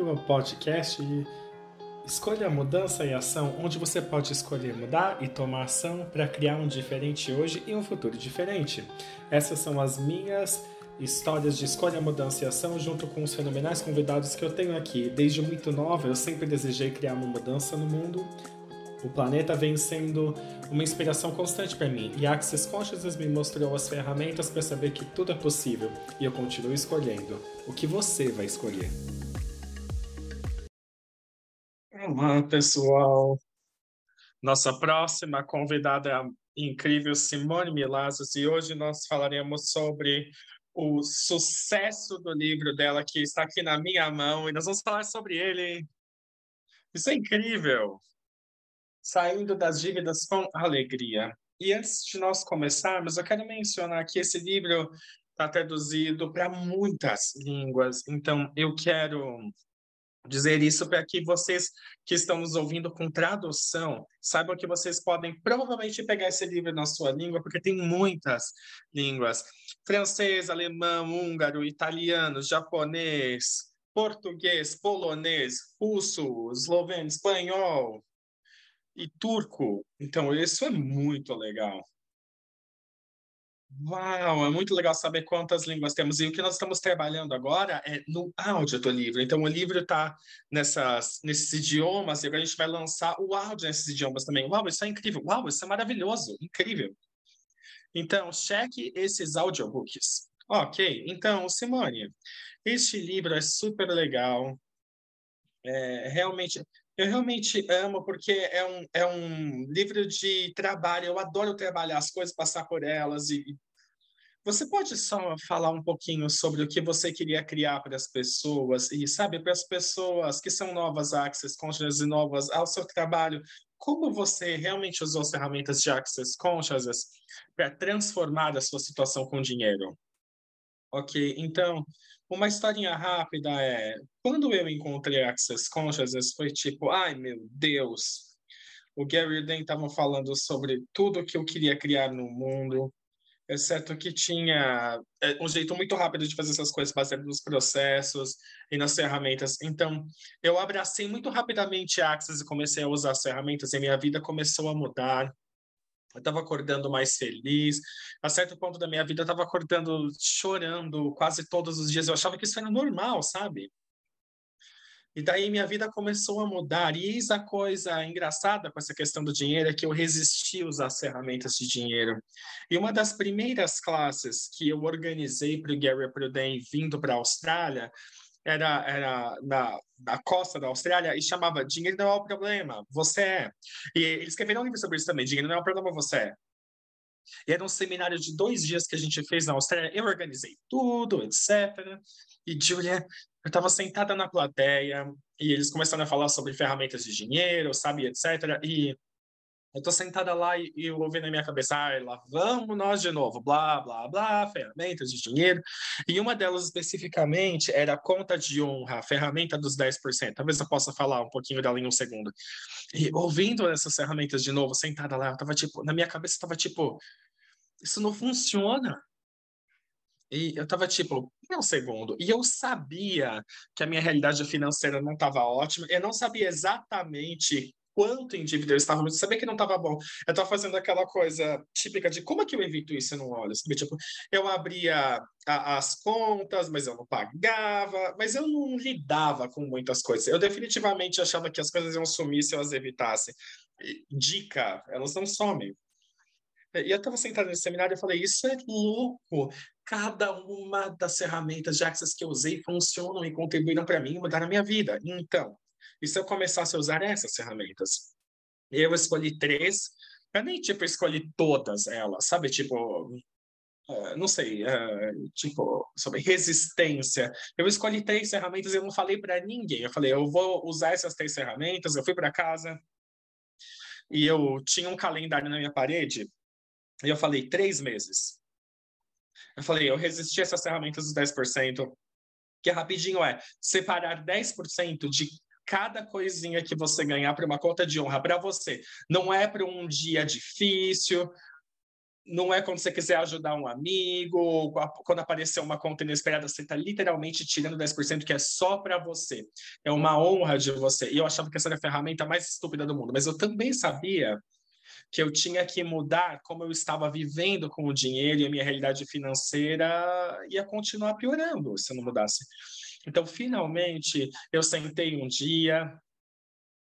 ao podcast Escolha Mudança e Ação, onde você pode escolher mudar e tomar ação para criar um diferente hoje e um futuro diferente. Essas são as minhas histórias de escolha, mudança e ação, junto com os fenomenais convidados que eu tenho aqui. Desde muito nova, eu sempre desejei criar uma mudança no mundo. O planeta vem sendo uma inspiração constante para mim e Access Consciousness me mostrou as ferramentas para saber que tudo é possível e eu continuo escolhendo. O que você vai escolher? Olá, pessoal. Nossa próxima convidada é a incrível Simone Milazos e hoje nós falaremos sobre o sucesso do livro dela que está aqui na minha mão e nós vamos falar sobre ele. Isso é incrível. Saindo das dívidas com alegria. E antes de nós começarmos, eu quero mencionar que esse livro está traduzido para muitas línguas. Então, eu quero dizer isso para que vocês que estão nos ouvindo com tradução saibam que vocês podem provavelmente pegar esse livro na sua língua, porque tem muitas línguas: francês, alemão, húngaro, italiano, japonês, português, polonês, russo, esloveno, espanhol e turco. Então, isso é muito legal. Uau, é muito legal saber quantas línguas temos. E o que nós estamos trabalhando agora é no áudio do livro. Então, o livro está nesses idiomas e agora a gente vai lançar o áudio nesses idiomas também. Uau, isso é incrível. Uau, isso é maravilhoso. Incrível. Então, cheque esses audiobooks. Ok, então, Simone, este livro é super legal. É, realmente, eu realmente amo porque é um, é um livro de trabalho. Eu adoro trabalhar as coisas, passar por elas. E você pode só falar um pouquinho sobre o que você queria criar para as pessoas e sabe para as pessoas que são novas Access Consciousness e novas ao seu trabalho, como você realmente usou as ferramentas de Access Consciousness para transformar a sua situação com dinheiro? Ok, então uma historinha rápida é: quando eu encontrei Access Consciousness, foi tipo, ai meu Deus, o Gary Den estava falando sobre tudo que eu queria criar no mundo, exceto que tinha é, um jeito muito rápido de fazer essas coisas baseado nos processos e nas ferramentas. Então, eu abracei muito rapidamente Access e comecei a usar as ferramentas e minha vida começou a mudar eu estava acordando mais feliz. A certo ponto da minha vida, eu estava acordando chorando quase todos os dias. Eu achava que isso era normal, sabe? E daí minha vida começou a mudar. E eis a coisa engraçada com essa questão do dinheiro é que eu resisti a usar as ferramentas de dinheiro. E uma das primeiras classes que eu organizei para o Gary Pruden vindo para a Austrália era, era na, na costa da Austrália e chamava Dinheiro não é o problema, você é. E eles escreveram um livro sobre isso também, Dinheiro não é o problema, você é. E era um seminário de dois dias que a gente fez na Austrália. Eu organizei tudo, etc. E Julia, eu estava sentada na plateia e eles começaram a falar sobre ferramentas de dinheiro, sabe, etc. E eu tô sentada lá e, e ouvi na minha cabeça, ah, lá vamos nós de novo, blá, blá, blá, ferramentas de dinheiro. E uma delas especificamente era a conta de honra, a ferramenta dos 10%. Talvez eu possa falar um pouquinho dela em um segundo. E ouvindo essas ferramentas de novo, sentada lá, eu tava tipo, na minha cabeça tava tipo, isso não funciona. E eu tava tipo, um segundo. E eu sabia que a minha realidade financeira não estava ótima. Eu não sabia exatamente quanto em dívida eu estava, mas sabia que não estava bom. Eu estava fazendo aquela coisa típica de como é que eu evito isso e não olho? Sabe? Tipo, eu abria a, as contas, mas eu não pagava, mas eu não lidava com muitas coisas. Eu definitivamente achava que as coisas iam sumir se eu as evitasse. Dica, elas não somem. E eu estava sentado nesse seminário e falei, isso é louco. Cada uma das ferramentas de Access que eu usei funcionam e contribuíram para mim e mudaram a minha vida. Então, e se eu começasse a usar essas ferramentas? Eu escolhi três, eu nem, tipo, escolhi todas elas, sabe? Tipo, Uh, não sei, uh, tipo, sobre resistência. Eu escolhi três ferramentas e eu não falei para ninguém. Eu falei, eu vou usar essas três ferramentas. Eu fui para casa e eu tinha um calendário na minha parede e eu falei, três meses. Eu falei, eu resisti a essas ferramentas dos 10%, que rapidinho é separar 10% de cada coisinha que você ganhar para uma conta de honra para você. Não é para um dia difícil, não é quando você quiser ajudar um amigo, quando aparecer uma conta inesperada, você está literalmente tirando 10% que é só para você. É uma honra de você. E eu achava que essa era a ferramenta mais estúpida do mundo, mas eu também sabia que eu tinha que mudar como eu estava vivendo com o dinheiro e a minha realidade financeira ia continuar piorando se eu não mudasse. Então, finalmente, eu sentei um dia,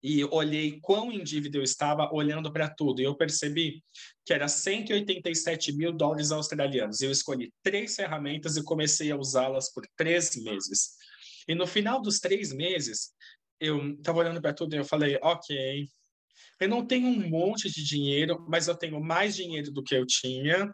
e olhei quão em dívida eu estava olhando para tudo. E eu percebi que era 187 mil dólares australianos. Eu escolhi três ferramentas e comecei a usá-las por três meses. E no final dos três meses, eu estava olhando para tudo e eu falei, ok, eu não tenho um monte de dinheiro, mas eu tenho mais dinheiro do que eu tinha.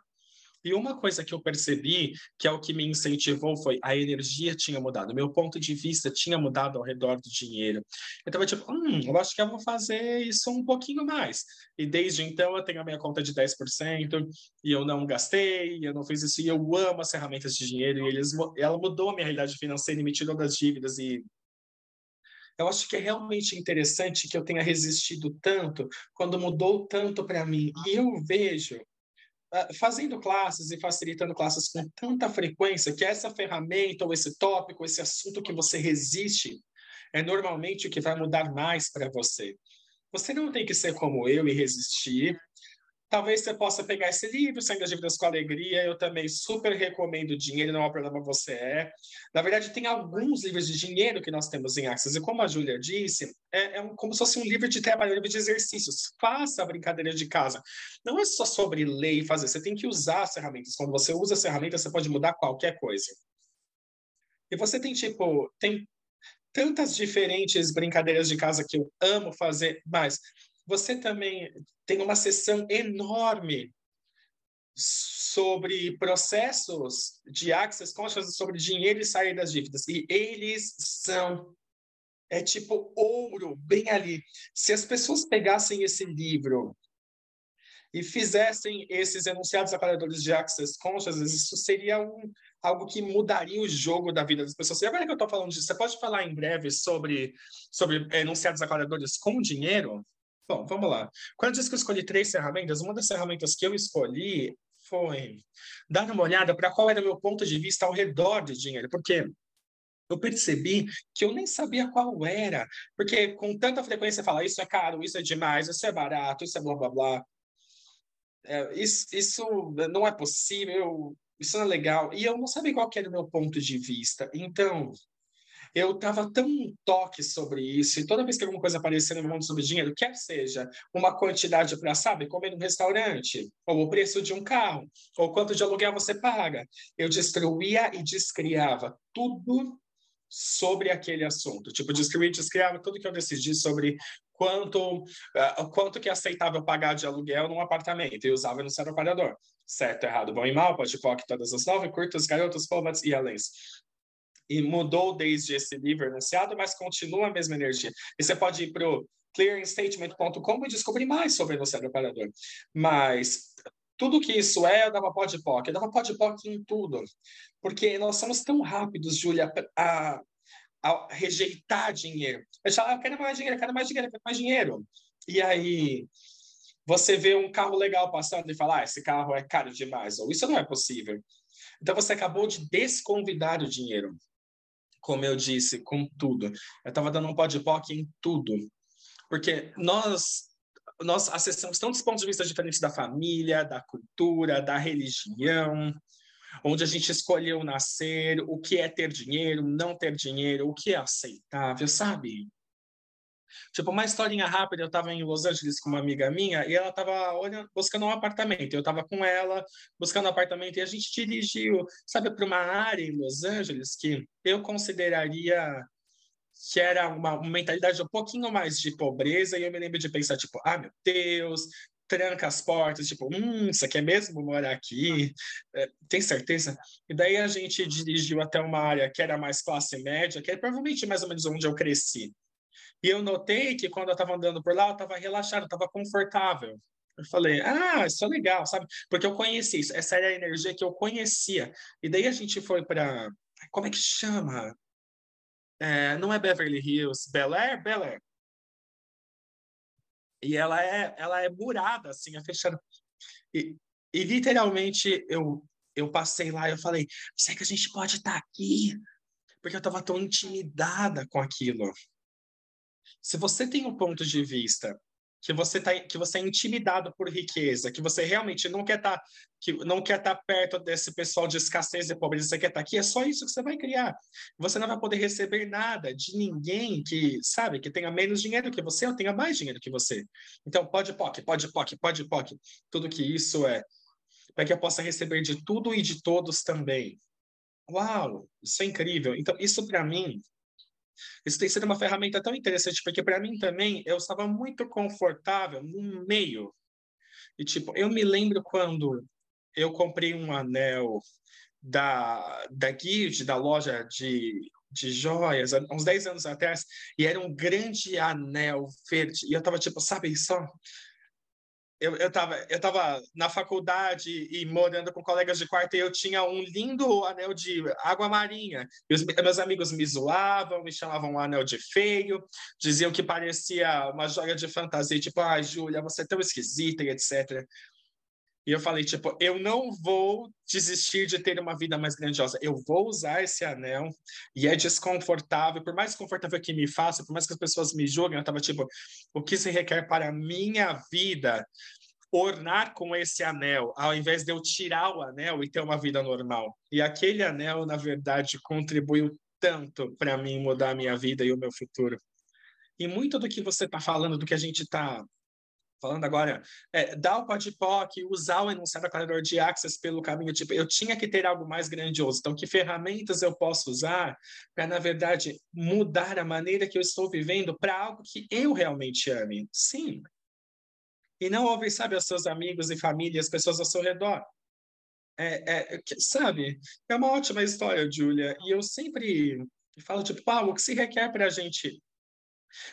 E uma coisa que eu percebi, que é o que me incentivou, foi a energia tinha mudado, meu ponto de vista tinha mudado ao redor do dinheiro. Eu estava tipo, hum, eu acho que eu vou fazer isso um pouquinho mais. E desde então eu tenho a minha conta de 10% e eu não gastei, eu não fiz isso, e eu amo as ferramentas de dinheiro, e eles, ela mudou a minha realidade financeira e me tirou das dívidas e eu acho que é realmente interessante que eu tenha resistido tanto quando mudou tanto para mim. E eu vejo fazendo classes e facilitando classes com tanta frequência que essa ferramenta ou esse tópico, esse assunto que você resiste, é normalmente o que vai mudar mais para você. Você não tem que ser como eu e resistir, Talvez você possa pegar esse livro, Saindo das Dívidas com Alegria. Eu também super recomendo Dinheiro Não é o Problema Você É. Na verdade, tem alguns livros de dinheiro que nós temos em Access. E como a Júlia disse, é, é um, como se fosse um livro de trabalho, um livro de exercícios. Faça a brincadeira de casa. Não é só sobre ler e fazer. Você tem que usar as ferramentas. Quando você usa as ferramentas, você pode mudar qualquer coisa. E você tem, tipo, tem tantas diferentes brincadeiras de casa que eu amo fazer, mas você também tem uma sessão enorme sobre processos de access conscious sobre dinheiro e sair das dívidas. E eles são é tipo ouro bem ali. Se as pessoas pegassem esse livro e fizessem esses enunciados aclaradores de access conscious, isso seria um, algo que mudaria o jogo da vida das pessoas. E agora que eu estou falando disso, você pode falar em breve sobre, sobre enunciados aclaradores com dinheiro? Bom, vamos lá. Quando eu disse que eu escolhi três ferramentas, uma das ferramentas que eu escolhi foi dar uma olhada para qual era o meu ponto de vista ao redor de dinheiro, porque eu percebi que eu nem sabia qual era, porque com tanta frequência fala isso é caro, isso é demais, isso é barato, isso é blá blá blá. É, isso, isso não é possível, isso não é legal. E eu não sabia qual era o meu ponto de vista. Então, eu estava tão em toque sobre isso, e toda vez que alguma coisa aparecia no mundo sobre dinheiro, quer seja uma quantidade para, sabe, comer num restaurante, ou o preço de um carro, ou quanto de aluguel você paga, eu destruía e descriava tudo sobre aquele assunto. Tipo, destruía e descriava tudo que eu decidi sobre quanto, uh, quanto que é aceitável pagar de aluguel num apartamento, e usava no aparador. Certo, errado, bom e mal, pode focar todas as nove, curtas, garotos, povas e além e mudou desde esse livro anunciado, mas continua a mesma energia. E você pode ir para o clearingstatement.com e descobrir mais sobre o enunciado operador. Mas tudo que isso é, eu dava pode POC. Eu dava POC em tudo. Porque nós somos tão rápidos, Júlia, a, a rejeitar dinheiro. Eu falo, ah, eu quero mais dinheiro, eu quero mais dinheiro, eu quero mais dinheiro. E aí você vê um carro legal passando e fala, ah, esse carro é caro demais, ou isso não é possível. Então você acabou de desconvidar o dinheiro como eu disse, com tudo. Eu estava dando um pó de POC em tudo. Porque nós, nós acessamos tantos pontos de vista diferentes da família, da cultura, da religião, onde a gente escolheu nascer, o que é ter dinheiro, não ter dinheiro, o que é aceitável, sabe? Tipo, uma historinha rápida, eu estava em Los Angeles com uma amiga minha e ela estava buscando um apartamento. Eu estava com ela buscando um apartamento e a gente dirigiu, sabe, para uma área em Los Angeles que eu consideraria que era uma, mentalidade um pouquinho mais de pobreza e eu me lembro de pensar, tipo, ah, meu Deus, tranca as portas, tipo, hum, você quer mesmo morar aqui? É, tem certeza? E daí a gente dirigiu até uma área que era mais classe média, que é provavelmente mais ou menos onde eu cresci. E eu notei que quando eu estava andando por lá, eu estava relaxado, estava confortável. Eu falei, ah, isso é legal, sabe? Porque eu conheci isso, essa era a energia que eu conhecia. E daí a gente foi para. Como é que chama? É, não é Beverly Hills, Bel Air? Bel Air. E ela é, ela é murada, assim, é fechada. E, E literalmente eu eu passei lá e eu falei, será que a gente pode estar tá aqui? Porque eu estava tão intimidada com aquilo. Se você tem um ponto de vista que você tá, que você é intimidado por riqueza, que você realmente não quer estar tá, que não quer estar tá perto desse pessoal de escassez e pobreza, você quer estar tá aqui, é só isso que você vai criar. Você não vai poder receber nada de ninguém que, sabe, que tenha menos dinheiro que você ou tenha mais dinheiro que você. Então, pode POC, pode POC, pode POC, tudo que isso é para que eu possa receber de tudo e de todos também. Uau, isso é incrível. Então, isso para mim isso tem sido uma ferramenta tão interessante, porque para mim também eu estava muito confortável no meio. E tipo, eu me lembro quando eu comprei um anel da, da Guild, da loja de, de joias, uns 10 anos atrás, e era um grande anel verde. E eu tava tipo, sabe só? Eu, eu, tava, eu tava na faculdade e morando com colegas de quarto e eu tinha um lindo anel de água marinha. E os meus amigos me zoavam, me chamavam anel de feio, diziam que parecia uma joia de fantasia, tipo, ai, ah, Júlia, você é tão esquisita etc. E eu falei, tipo, eu não vou desistir de ter uma vida mais grandiosa. Eu vou usar esse anel e é desconfortável, por mais confortável que me faça, por mais que as pessoas me julguem, eu tava tipo, o que se requer para a minha vida ornar com esse anel, ao invés de eu tirar o anel e ter uma vida normal. E aquele anel, na verdade, contribuiu tanto para mim mudar a minha vida e o meu futuro. E muito do que você está falando, do que a gente está falando agora, é, dar o podpoc, usar o enunciado aclarador de access pelo caminho, tipo, eu tinha que ter algo mais grandioso. Então, que ferramentas eu posso usar para, na verdade, mudar a maneira que eu estou vivendo para algo que eu realmente ame? Sim. E não ouvir, sabe, os seus amigos e família, as pessoas ao seu redor. É, é, sabe, é uma ótima história, Julia. E eu sempre falo, tipo, Paulo, o que se requer para a gente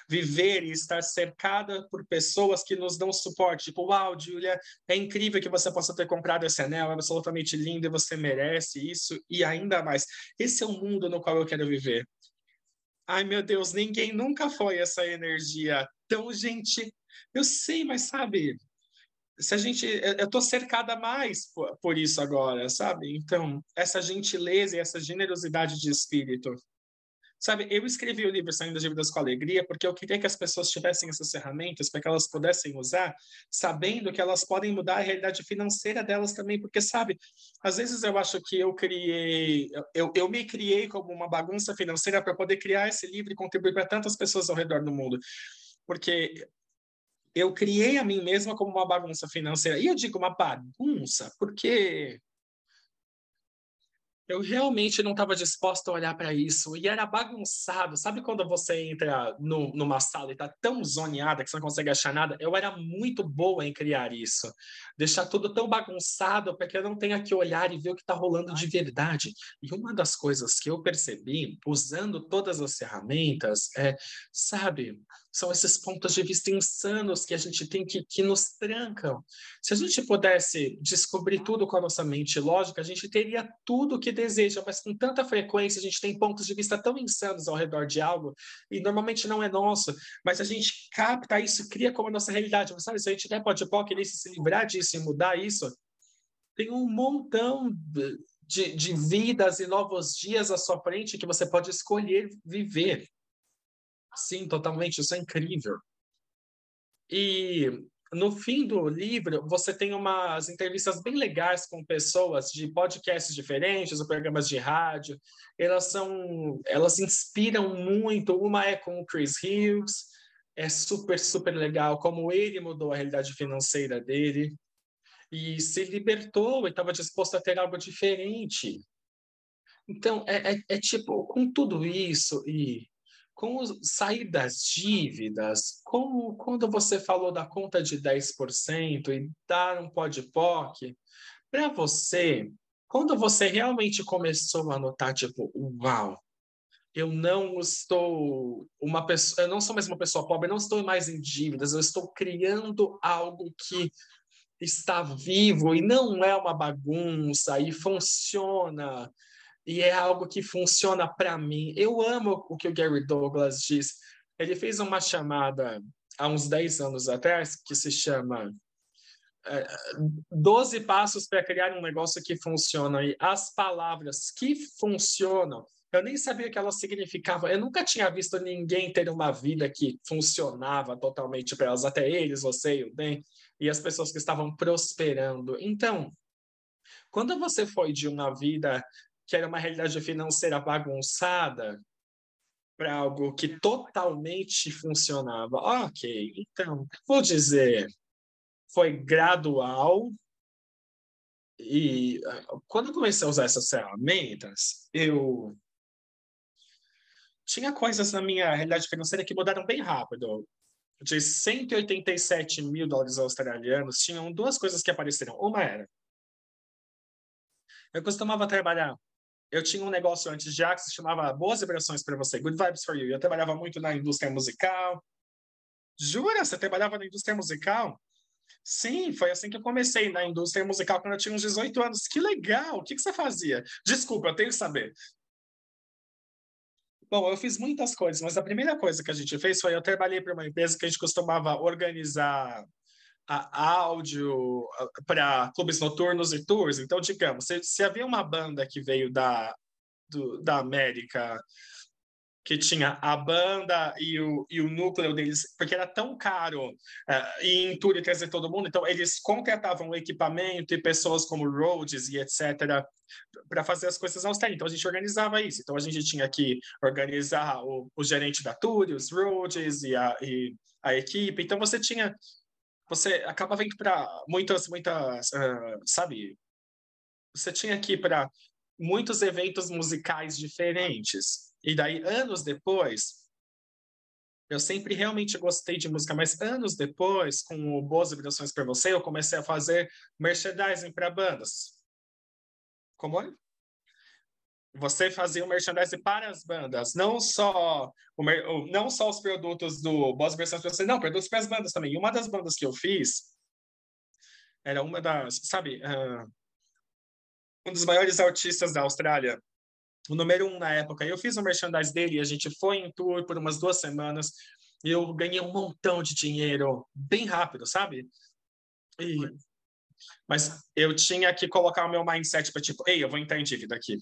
Viver e estar cercada por pessoas que nos dão suporte. Tipo, uau, Julia, é incrível que você possa ter comprado esse anel, é absolutamente lindo e você merece isso e ainda mais. Esse é o mundo no qual eu quero viver. Ai, meu Deus, ninguém nunca foi essa energia tão gente. Eu sei, mas sabe, se a gente eu estou cercada mais por, isso agora, sabe? Então, essa gentileza e essa generosidade de espírito Sabe, eu escrevi o livro Saindo das Dívidas com Alegria porque eu queria que as pessoas tivessem essas ferramentas para que elas pudessem usar, sabendo que elas podem mudar a realidade financeira delas também, porque, sabe, às vezes eu acho que eu criei, eu, eu me criei como uma bagunça financeira para poder criar esse livro e contribuir para tantas pessoas ao redor do mundo. Porque eu criei a mim mesma como uma bagunça financeira. E eu digo uma bagunça porque eu realmente não estava disposta a olhar para isso e era bagunçado. Sabe quando você entra no, numa sala e está tão zoneada que você não consegue achar nada? Eu era muito boa em criar isso, deixar tudo tão bagunçado para que eu não tenha que olhar e ver o que está rolando de verdade. E uma das coisas que eu percebi usando todas as ferramentas é, sabe, são esses pontos de vista insanos que a gente tem que, que nos trancam. Se a gente pudesse descobrir tudo com a nossa mente lógica, a gente teria tudo que deseja, mas com tanta frequência a gente tem pontos de vista tão insanos ao redor de algo, e normalmente não é nosso, mas a gente capta isso, cria como a nossa realidade. Mas sabe, se a gente der pode querer se livrar disso e mudar isso, tem um montão de, de vidas e novos dias à sua frente que você pode escolher viver. Sim, totalmente, isso é incrível. E no fim do livro, você tem umas entrevistas bem legais com pessoas de podcasts diferentes, ou programas de rádio. Elas são, elas inspiram muito. Uma é com o Chris Hughes, é super, super legal como ele mudou a realidade financeira dele e se libertou e estava disposto a ter algo diferente. Então, é, é, é tipo, com tudo isso e com sair das dívidas, como quando você falou da conta de 10% e dar um pó de POC, para você, quando você realmente começou a notar, tipo, uau, eu não estou uma pessoa, eu não sou mais uma pessoa pobre, eu não estou mais em dívidas, eu estou criando algo que está vivo e não é uma bagunça e funciona e é algo que funciona para mim. Eu amo o que o Gary Douglas diz. Ele fez uma chamada há uns 10 anos atrás que se chama 12 passos para criar um negócio que funciona. E as palavras que funcionam, eu nem sabia o que elas significavam. Eu nunca tinha visto ninguém ter uma vida que funcionava totalmente para elas, até eles, você e o bem, e as pessoas que estavam prosperando. Então, quando você foi de uma vida que era uma realidade financeira bagunçada para algo que totalmente funcionava, ok, então, vou dizer, foi gradual. E ah, quando eu comecei a usar essas ferramentas, eu tinha coisas na minha realidade financeira que mudaram bem rápido. De 187 mil dólares australianos, tinham duas coisas que apareceram. Uma era, eu costumava trabalhar eu tinha um negócio antes já que se chamava Boas Vibrações para Você, Good Vibes for You. Eu trabalhava muito na indústria musical. Jura? Você trabalhava na indústria musical? Sim, foi assim que eu comecei na indústria musical quando eu tinha uns 18 anos. Que legal! O que, que você fazia? Desculpa, eu tenho que saber. Bom, eu fiz muitas coisas, mas a primeira coisa que a gente fez foi eu trabalhei para uma empresa que a gente costumava organizar a áudio para clubes noturnos e tours. Então, digamos, se, se havia uma banda que veio da, do, da América que tinha a banda e o, e o núcleo deles, porque era tão caro uh, ir em tour e trazer todo mundo, então eles contratavam equipamento e pessoas como Rhodes e etc. para fazer as coisas aos Então a gente organizava isso. Então a gente tinha que organizar o, o gerente da tour, os Rhodes e a, e a equipe. Então você tinha você acaba vendo para muitas, muitas, uh, sabe? Você tinha que ir para muitos eventos musicais diferentes. E daí, anos depois, eu sempre realmente gostei de música, mas anos depois, com o Boas Vibrações para Você, eu comecei a fazer merchandising para bandas. Como é? Você fazia o merchandising para as bandas, não só o, não só os produtos do Boss Versões para você, não, produtos para as bandas também. E uma das bandas que eu fiz era uma das, sabe, uh, um dos maiores artistas da Austrália, o número um na época. Eu fiz o merchandising dele, e a gente foi em tour por umas duas semanas e eu ganhei um montão de dinheiro bem rápido, sabe? E, mas eu tinha que colocar o meu mindset para tipo, ei, eu vou entrar em dívida aqui.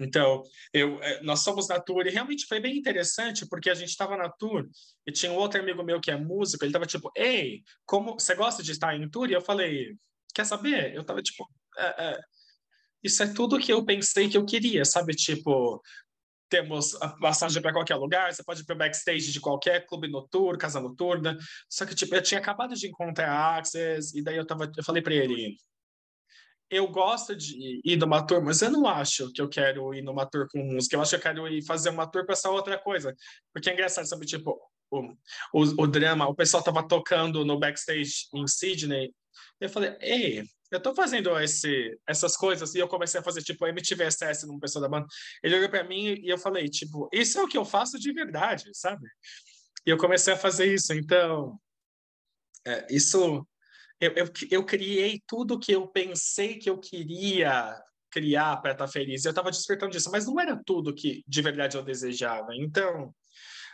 Então, eu, é, nós somos na tour e realmente foi bem interessante porque a gente estava na tour e tinha um outro amigo meu que é músico, ele estava tipo, ei, como você gosta de estar em tour? E eu falei, quer saber? Eu estava tipo, é, é, isso é tudo que eu pensei que eu queria, sabe? Tipo, temos a passagem para qualquer lugar, você pode ir para o backstage de qualquer clube noturno, casa noturna. Só que tipo, eu tinha acabado de encontrar a Access e daí eu tava, eu falei para ele, eu gosto de ir numa tour, mas eu não acho que eu quero ir numa tour com música. Eu acho que eu quero ir fazer uma tour com essa outra coisa. Porque é engraçado, sabe? Tipo, o, o, o drama, o pessoal tava tocando no backstage em Sydney. Eu falei, ei, eu tô fazendo esse, essas coisas. E eu comecei a fazer, tipo, MTVSS num pessoal da banda. Ele olhou para mim e eu falei, tipo, isso é o que eu faço de verdade, sabe? E eu comecei a fazer isso. Então, é, isso eu, eu, eu criei tudo que eu pensei que eu queria criar para estar tá feliz. Eu estava despertando disso, mas não era tudo que de verdade eu desejava. Então,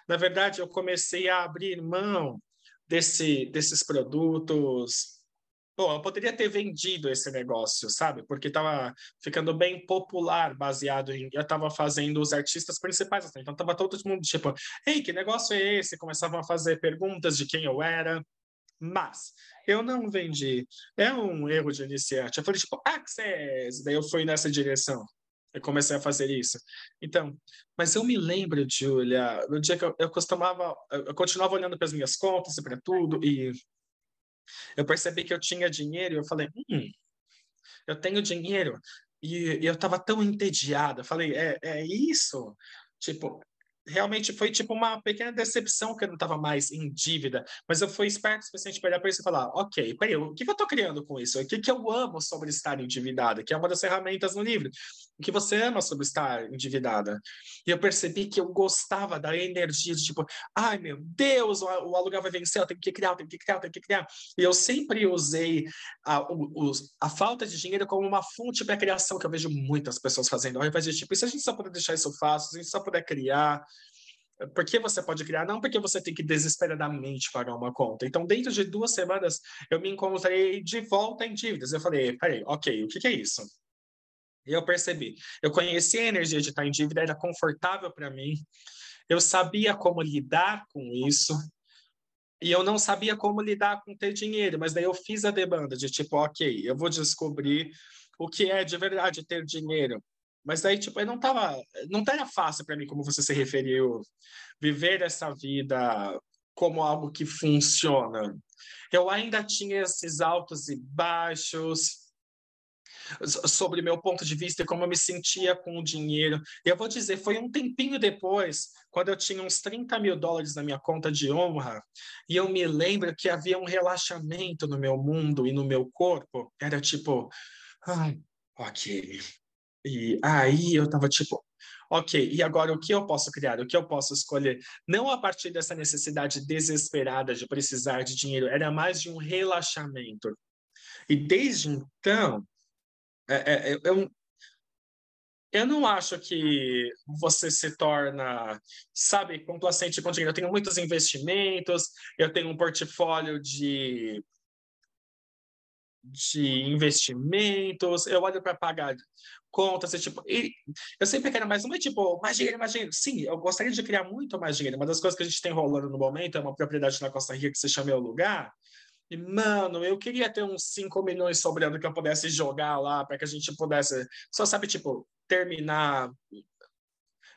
na verdade, eu comecei a abrir mão desse, desses produtos. Bom, eu poderia ter vendido esse negócio, sabe? Porque estava ficando bem popular, baseado em. Eu estava fazendo os artistas principais, então estava todo mundo tipo: ei, que negócio é esse? Começavam a fazer perguntas de quem eu era. Mas eu não vendi. É um erro de iniciante. Eu falei, tipo, Access! Daí eu fui nessa direção. Eu comecei a fazer isso. Então, mas eu me lembro, Julia, no dia que eu, eu costumava, eu continuava olhando para as minhas contas e para tudo, e eu percebi que eu tinha dinheiro, e eu falei, hum, eu tenho dinheiro. E, e eu estava tão entediada. Falei, é, é isso? Tipo, realmente foi tipo uma pequena decepção que eu não estava mais em dívida, mas eu fui esperto o suficiente para olhar para isso e falar, ok, peraí, o que, que eu estou criando com isso? O que, que eu amo sobre estar endividada? Que é uma das ferramentas no livro. Que você ama sobre estar endividada? E eu percebi que eu gostava da energia de tipo, ai meu Deus, o, o aluguel vai vencer, eu tenho que criar, eu tenho que criar, eu tenho que criar. E eu sempre usei a, o, a falta de dinheiro como uma fonte para criação, que eu vejo muitas pessoas fazendo. Ao invés de tipo, e se a gente só puder deixar isso fácil, se a gente só puder criar, Por que você pode criar? Não porque você tem que desesperadamente pagar uma conta. Então, dentro de duas semanas, eu me encontrei de volta em dívidas. Eu falei, peraí, ok, o que, que é isso? E eu percebi. Eu conheci a energia de estar em dívida, era confortável para mim. Eu sabia como lidar com isso. E eu não sabia como lidar com ter dinheiro, mas daí eu fiz a demanda de tipo, ok, eu vou descobrir o que é de verdade ter dinheiro. Mas daí, tipo, eu não tava, não era fácil para mim, como você se referiu, viver essa vida como algo que funciona. Eu ainda tinha esses altos e baixos sobre meu ponto de vista e como eu me sentia com o dinheiro. Eu vou dizer, foi um tempinho depois, quando eu tinha uns 30 mil dólares na minha conta de honra, e eu me lembro que havia um relaxamento no meu mundo e no meu corpo. Era tipo, ai, ok, e aí eu tava tipo, ok, e agora o que eu posso criar? O que eu posso escolher? Não a partir dessa necessidade desesperada de precisar de dinheiro, era mais de um relaxamento. E desde então, é, é, eu, eu não acho que você se torna, sabe, complacente com dinheiro. Eu tenho muitos investimentos, eu tenho um portfólio de de investimentos, eu olho para pagar contas, e, tipo, e eu sempre quero mais, não é tipo, mais dinheiro, mais dinheiro. Sim, eu gostaria de criar muito mais dinheiro. Uma das coisas que a gente tem rolando no momento é uma propriedade na Costa Rica que se chama Meu Lugar. E, mano, eu queria ter uns 5 milhões sobrando que eu pudesse jogar lá para que a gente pudesse, só sabe, tipo, terminar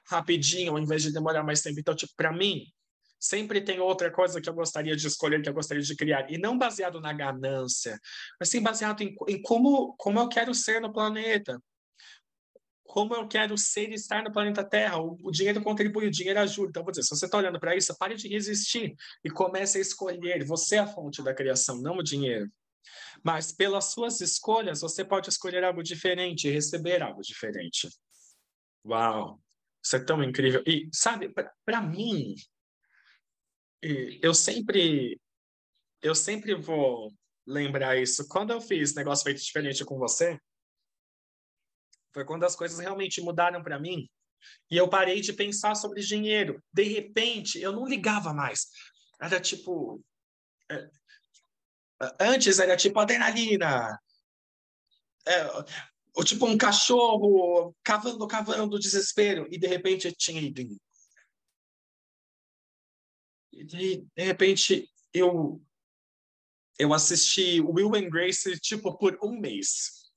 rapidinho, ao invés de demorar mais tempo. Então, tipo, para mim, Sempre tem outra coisa que eu gostaria de escolher, que eu gostaria de criar. E não baseado na ganância, mas sim baseado em, em como, como eu quero ser no planeta. Como eu quero ser e estar no planeta Terra. O, dinheiro contribui, o dinheiro ajuda. Então, vou dizer, se você está olhando para isso, pare de resistir e comece a escolher. Você é a fonte da criação, não o dinheiro. Mas pelas suas escolhas, você pode escolher algo diferente e receber algo diferente. Uau! Isso é tão incrível. E, sabe, para mim, eu sempre eu sempre vou lembrar isso. Quando eu fiz negócio feito diferente com você, foi quando as coisas realmente mudaram para mim e eu parei de pensar sobre dinheiro. De repente, eu não ligava mais. Era tipo é, antes era tipo adrenalina. É, ou tipo um cachorro cavando, cavando, desespero. E de repente tinha ido e de, de repente eu eu assisti Will and Grace tipo por um mês.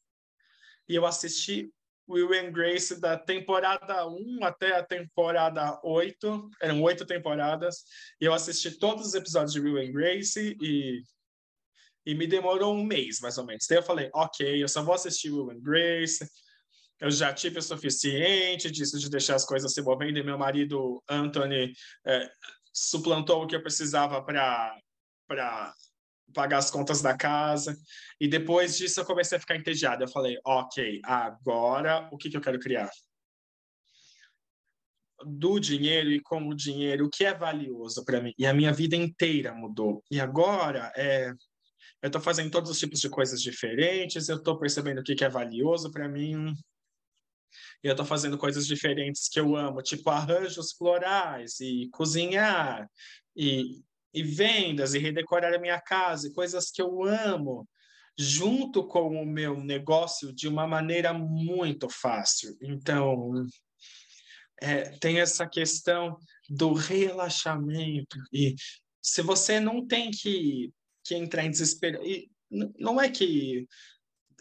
E eu assisti Will and Grace da temporada 1 até a temporada 8, eram oito temporadas, e eu assisti todos os episódios de Will and Grace e e me demorou um mês, mais ou menos. Daí eu falei, ok, eu só vou assistir Will and Grace, eu já tive o suficiente disso de deixar as coisas se movendo, e meu marido, Anthony, é, suplantou o que eu precisava para pagar as contas da casa. E depois disso eu comecei a ficar entediado. Eu falei, ok, agora o que, que eu quero criar? Do dinheiro e com o dinheiro, o que é valioso para mim? E a minha vida inteira mudou. E agora é, eu estou fazendo todos os tipos de coisas diferentes, eu estou percebendo o que, que é valioso para mim, e eu estou fazendo coisas diferentes que eu amo, tipo arranjos florais e cozinhar e, e vendas e redecorar a minha casa e coisas que eu amo junto com o meu negócio de uma maneira muito fácil. Então, é, tem essa questão do relaxamento. E se você não tem que, que entrar em desespero, e não é que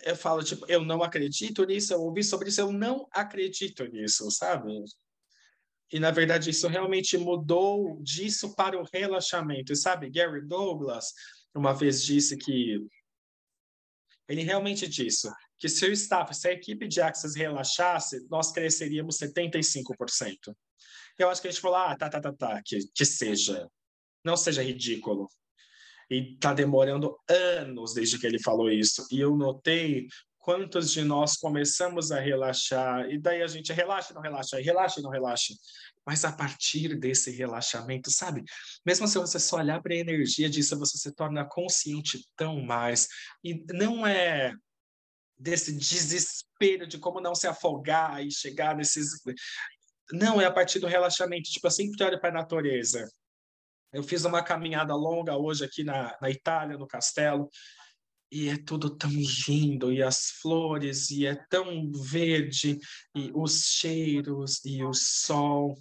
eu falo, tipo, eu não acredito nisso, eu ouvi sobre isso, eu não acredito nisso, sabe? E, na verdade, isso realmente mudou disso para o relaxamento. E, sabe, Gary Douglas uma vez disse que ele realmente disse que se o staff, se a equipe de Access relaxasse, nós cresceríamos 75%. Eu acho que a gente falou, ah, tá, tá, tá, tá, que, que seja. Não seja ridículo. E está demorando anos desde que ele falou isso. E eu notei quantos de nós começamos a relaxar, e daí a gente relaxa, não relaxa, relaxa, não relaxa. Mas a partir desse relaxamento, sabe? Mesmo se você só olhar para a energia disso, você se torna consciente tão mais. E não é desse desespero de como não se afogar e chegar nesses Não, é a partir do relaxamento. Tipo, eu sempre olho para a natureza. Eu fiz uma caminhada longa hoje aqui na, na Itália, no castelo, e é tudo tão lindo, e as flores, e é tão verde, e os cheiros, e o sol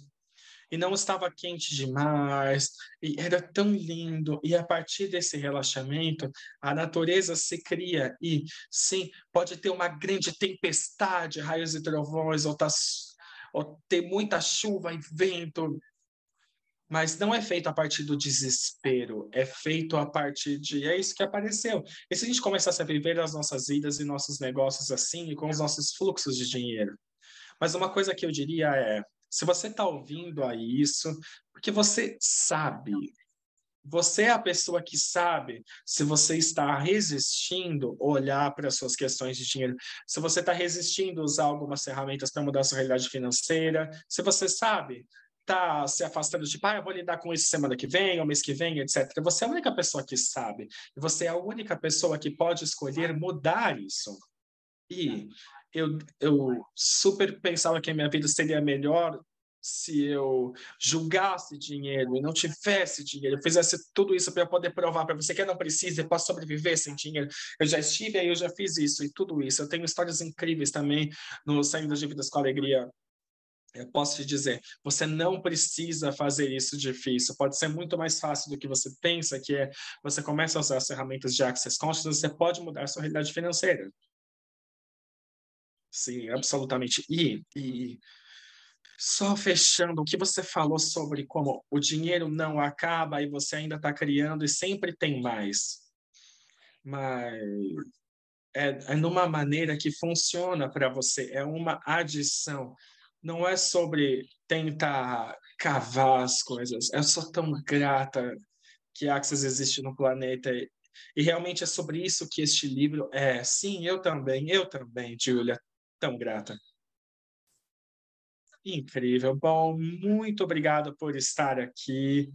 e não estava quente demais, e era tão lindo. E a partir desse relaxamento, a natureza se cria. E sim, pode ter uma grande tempestade, raios e trovões, ou, tá, ou ter muita chuva e vento, mas não é feito a partir do desespero, é feito a partir de. É isso que apareceu. E se a gente começasse a viver as nossas vidas e nossos negócios assim, com os nossos fluxos de dinheiro? Mas uma coisa que eu diria é: se você está ouvindo a isso, porque você sabe, você é a pessoa que sabe se você está resistindo olhar para as suas questões de dinheiro, se você está resistindo usar algumas ferramentas para mudar sua realidade financeira, se você sabe está se afastando de, tipo, ah, eu vou lidar com isso semana que vem, ou mês que vem, etc. Você é a única pessoa que sabe. E você é a única pessoa que pode escolher mudar isso. E eu, eu super pensava que a minha vida seria melhor se eu julgasse dinheiro e não tivesse dinheiro, eu fizesse tudo isso para poder provar para você que eu não precisa, eu posso sobreviver sem dinheiro. Eu já estive aí, eu já fiz isso e tudo isso. Eu tenho histórias incríveis também no Saindo de Vidas com Alegria. Eu posso te dizer, você não precisa fazer isso difícil. Pode ser muito mais fácil do que você pensa que é. Você começa a usar as ferramentas de Access Consciousness, você pode mudar a sua realidade financeira. Sim, absolutamente. E, e só fechando o que você falou sobre como o dinheiro não acaba e você ainda está criando e sempre tem mais. Mas é, é numa maneira que funciona para você, é uma adição. Não é sobre tentar cavar as coisas. Eu sou tão grata que Axis existe no planeta e realmente é sobre isso que este livro é. Sim, eu também, eu também, Julia tão grata. Incrível. Bom, muito obrigado por estar aqui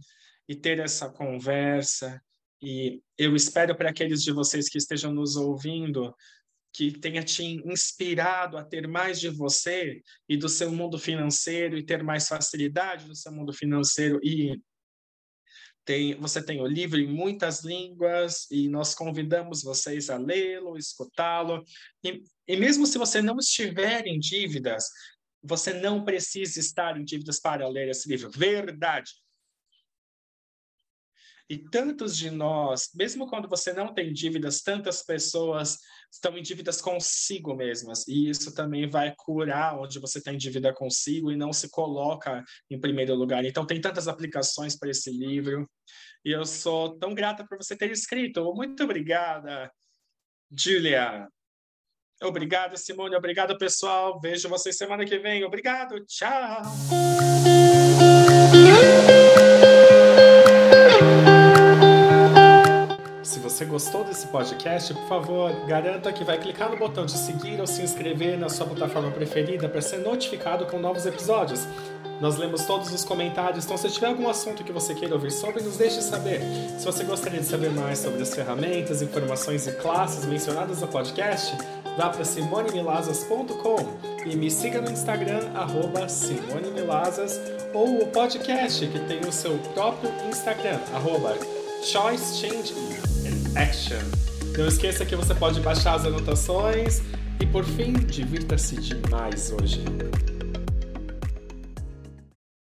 e ter essa conversa. E eu espero para aqueles de vocês que estejam nos ouvindo que tenha te inspirado a ter mais de você e do seu mundo financeiro e ter mais facilidade no seu mundo financeiro e tem, você tem o livro em muitas línguas e nós convidamos vocês a lê-lo, escutá-lo. E, e mesmo se você não estiver em dívidas, você não precisa estar em dívidas para ler esse livro. Verdade. E tantos de nós, mesmo quando você não tem dívidas, tantas pessoas estão em dívidas consigo mesmas. E isso também vai curar onde você tem dívida consigo e não se coloca em primeiro lugar. Então, tem tantas aplicações para esse livro. E eu sou tão grata por você ter escrito. Muito obrigada, Julia. Obrigado, Simone. Obrigado, pessoal. Vejo vocês semana que vem. Obrigado. Tchau. Você gostou desse podcast, por favor, garanta que vai clicar no botão de seguir ou se inscrever na sua plataforma preferida para ser notificado com novos episódios. Nós lemos todos os comentários, então se tiver algum assunto que você queira ouvir sobre, nos deixe saber. Se você gostaria de saber mais sobre as ferramentas, informações e classes mencionadas no podcast, vá para simonemilazas.com e me siga no Instagram, arroba simonemilazas, ou o podcast, que tem o seu próprio Instagram, arroba Choice Change and Action. Não esqueça que você pode baixar as anotações e, por fim, divirta-se demais hoje.